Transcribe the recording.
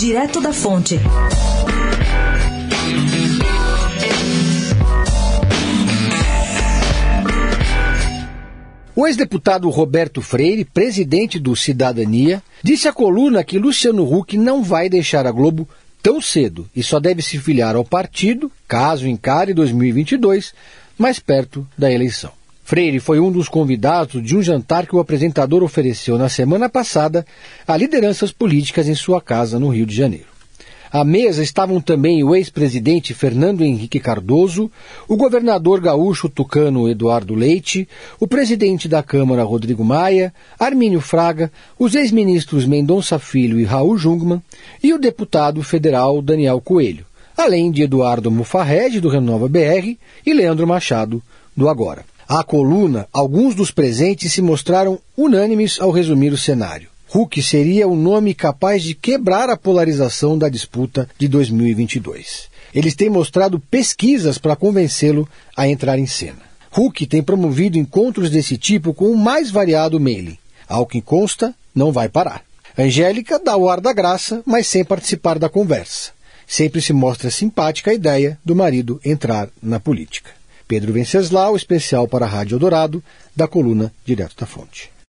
Direto da Fonte. O ex-deputado Roberto Freire, presidente do Cidadania, disse à coluna que Luciano Huck não vai deixar a Globo tão cedo e só deve se filiar ao partido, caso encare 2022, mais perto da eleição. Freire foi um dos convidados de um jantar que o apresentador ofereceu na semana passada a lideranças políticas em sua casa no Rio de Janeiro. À mesa estavam também o ex-presidente Fernando Henrique Cardoso, o governador gaúcho tucano Eduardo Leite, o presidente da Câmara Rodrigo Maia, Armínio Fraga, os ex-ministros Mendonça Filho e Raul Jungmann e o deputado federal Daniel Coelho, além de Eduardo Mufarrege, do Renova BR, e Leandro Machado, do Agora. À coluna, alguns dos presentes se mostraram unânimes ao resumir o cenário. Huck seria o nome capaz de quebrar a polarização da disputa de 2022. Eles têm mostrado pesquisas para convencê-lo a entrar em cena. Huck tem promovido encontros desse tipo com o mais variado mailing. Ao que consta, não vai parar. Angélica dá o ar da graça, mas sem participar da conversa. Sempre se mostra simpática a ideia do marido entrar na política. Pedro Venceslau, especial para a Rádio Dourado, da coluna Direto da Fonte.